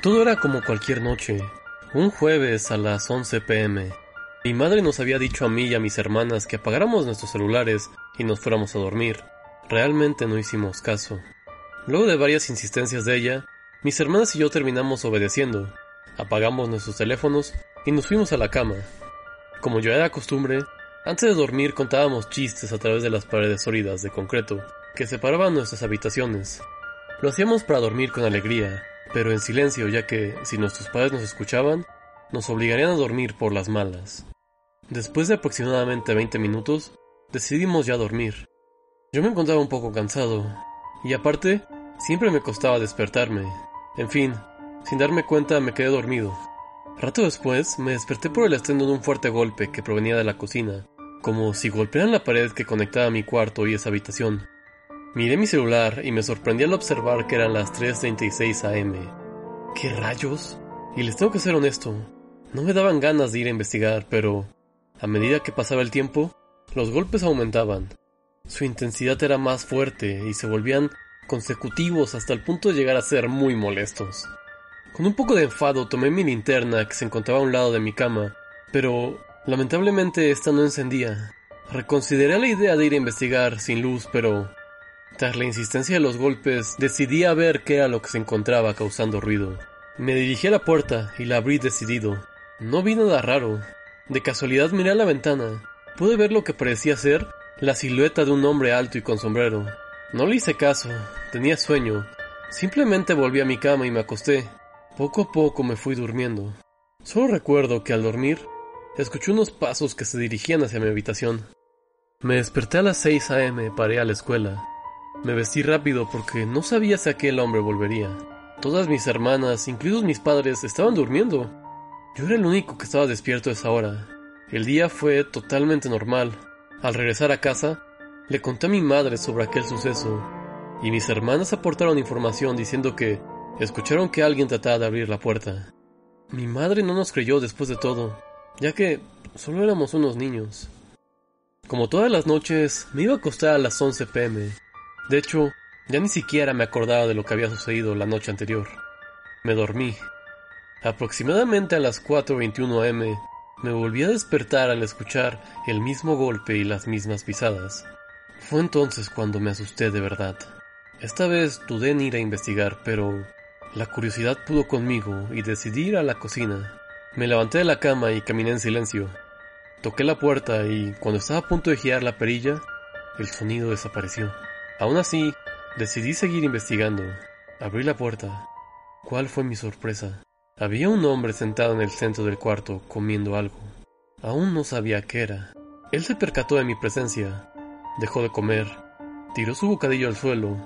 Todo era como cualquier noche, un jueves a las 11 pm. Mi madre nos había dicho a mí y a mis hermanas que apagáramos nuestros celulares y nos fuéramos a dormir. Realmente no hicimos caso. Luego de varias insistencias de ella, mis hermanas y yo terminamos obedeciendo. Apagamos nuestros teléfonos y nos fuimos a la cama. Como ya era costumbre, antes de dormir contábamos chistes a través de las paredes sólidas de concreto que separaban nuestras habitaciones. Lo hacíamos para dormir con alegría, pero en silencio ya que, si nuestros padres nos escuchaban, nos obligarían a dormir por las malas. Después de aproximadamente 20 minutos, decidimos ya dormir. Yo me encontraba un poco cansado, y aparte, siempre me costaba despertarme. En fin, sin darme cuenta me quedé dormido. Rato después, me desperté por el estreno de un fuerte golpe que provenía de la cocina, como si golpearan la pared que conectaba mi cuarto y esa habitación. Miré mi celular y me sorprendí al observar que eran las 3.36 am. ¿Qué rayos? Y les tengo que ser honesto, no me daban ganas de ir a investigar, pero a medida que pasaba el tiempo, los golpes aumentaban. Su intensidad era más fuerte y se volvían consecutivos hasta el punto de llegar a ser muy molestos. Con un poco de enfado tomé mi linterna que se encontraba a un lado de mi cama, pero lamentablemente esta no encendía. Reconsideré la idea de ir a investigar sin luz, pero tras la insistencia de los golpes decidí a ver qué era lo que se encontraba causando ruido. Me dirigí a la puerta y la abrí decidido. No vi nada raro. De casualidad miré a la ventana. Pude ver lo que parecía ser la silueta de un hombre alto y con sombrero. No le hice caso, tenía sueño. Simplemente volví a mi cama y me acosté. Poco a poco me fui durmiendo. Solo recuerdo que al dormir, escuché unos pasos que se dirigían hacia mi habitación. Me desperté a las 6 a.m. para a la escuela. Me vestí rápido porque no sabía si aquel hombre volvería. Todas mis hermanas, incluidos mis padres, estaban durmiendo. Yo era el único que estaba despierto a esa hora. El día fue totalmente normal. Al regresar a casa, le conté a mi madre sobre aquel suceso, y mis hermanas aportaron información diciendo que escucharon que alguien trataba de abrir la puerta. Mi madre no nos creyó después de todo, ya que solo éramos unos niños. Como todas las noches, me iba a acostar a las 11 pm. De hecho, ya ni siquiera me acordaba de lo que había sucedido la noche anterior. Me dormí, Aproximadamente a las 4.21 am me volví a despertar al escuchar el mismo golpe y las mismas pisadas. Fue entonces cuando me asusté de verdad. Esta vez dudé en ir a investigar, pero la curiosidad pudo conmigo y decidí ir a la cocina. Me levanté de la cama y caminé en silencio. Toqué la puerta y cuando estaba a punto de girar la perilla, el sonido desapareció. Aún así, decidí seguir investigando. Abrí la puerta. ¿Cuál fue mi sorpresa? Había un hombre sentado en el centro del cuarto comiendo algo. Aún no sabía qué era. Él se percató de mi presencia, dejó de comer, tiró su bocadillo al suelo,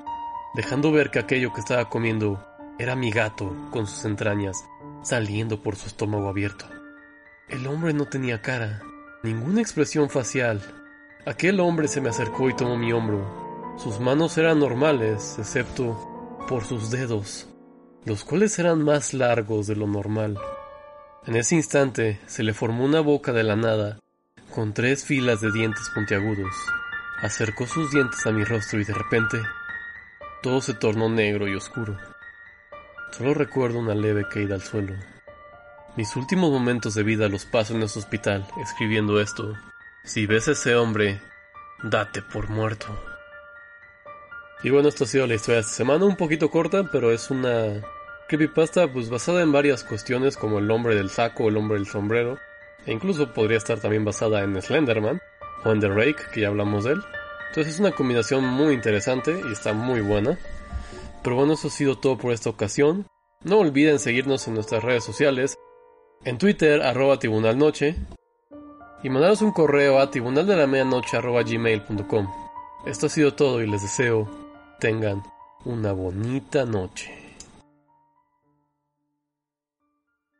dejando ver que aquello que estaba comiendo era mi gato con sus entrañas saliendo por su estómago abierto. El hombre no tenía cara, ninguna expresión facial. Aquel hombre se me acercó y tomó mi hombro. Sus manos eran normales, excepto por sus dedos los cuales eran más largos de lo normal. En ese instante se le formó una boca de la nada, con tres filas de dientes puntiagudos. Acercó sus dientes a mi rostro y de repente todo se tornó negro y oscuro. Solo recuerdo una leve caída al suelo. Mis últimos momentos de vida los paso en ese hospital escribiendo esto. Si ves a ese hombre, date por muerto. Y bueno, esto ha sido la historia de esta semana, un poquito corta, pero es una creepypasta pues basada en varias cuestiones como el hombre del saco, el hombre del sombrero, e incluso podría estar también basada en Slenderman o en The Rake, que ya hablamos de él. Entonces es una combinación muy interesante y está muy buena. Pero bueno, eso ha sido todo por esta ocasión. No olviden seguirnos en nuestras redes sociales, en Twitter, arroba tribunalnoche, y mandaros un correo a tribunaldelamedianoche. Esto ha sido todo y les deseo tengan una bonita noche.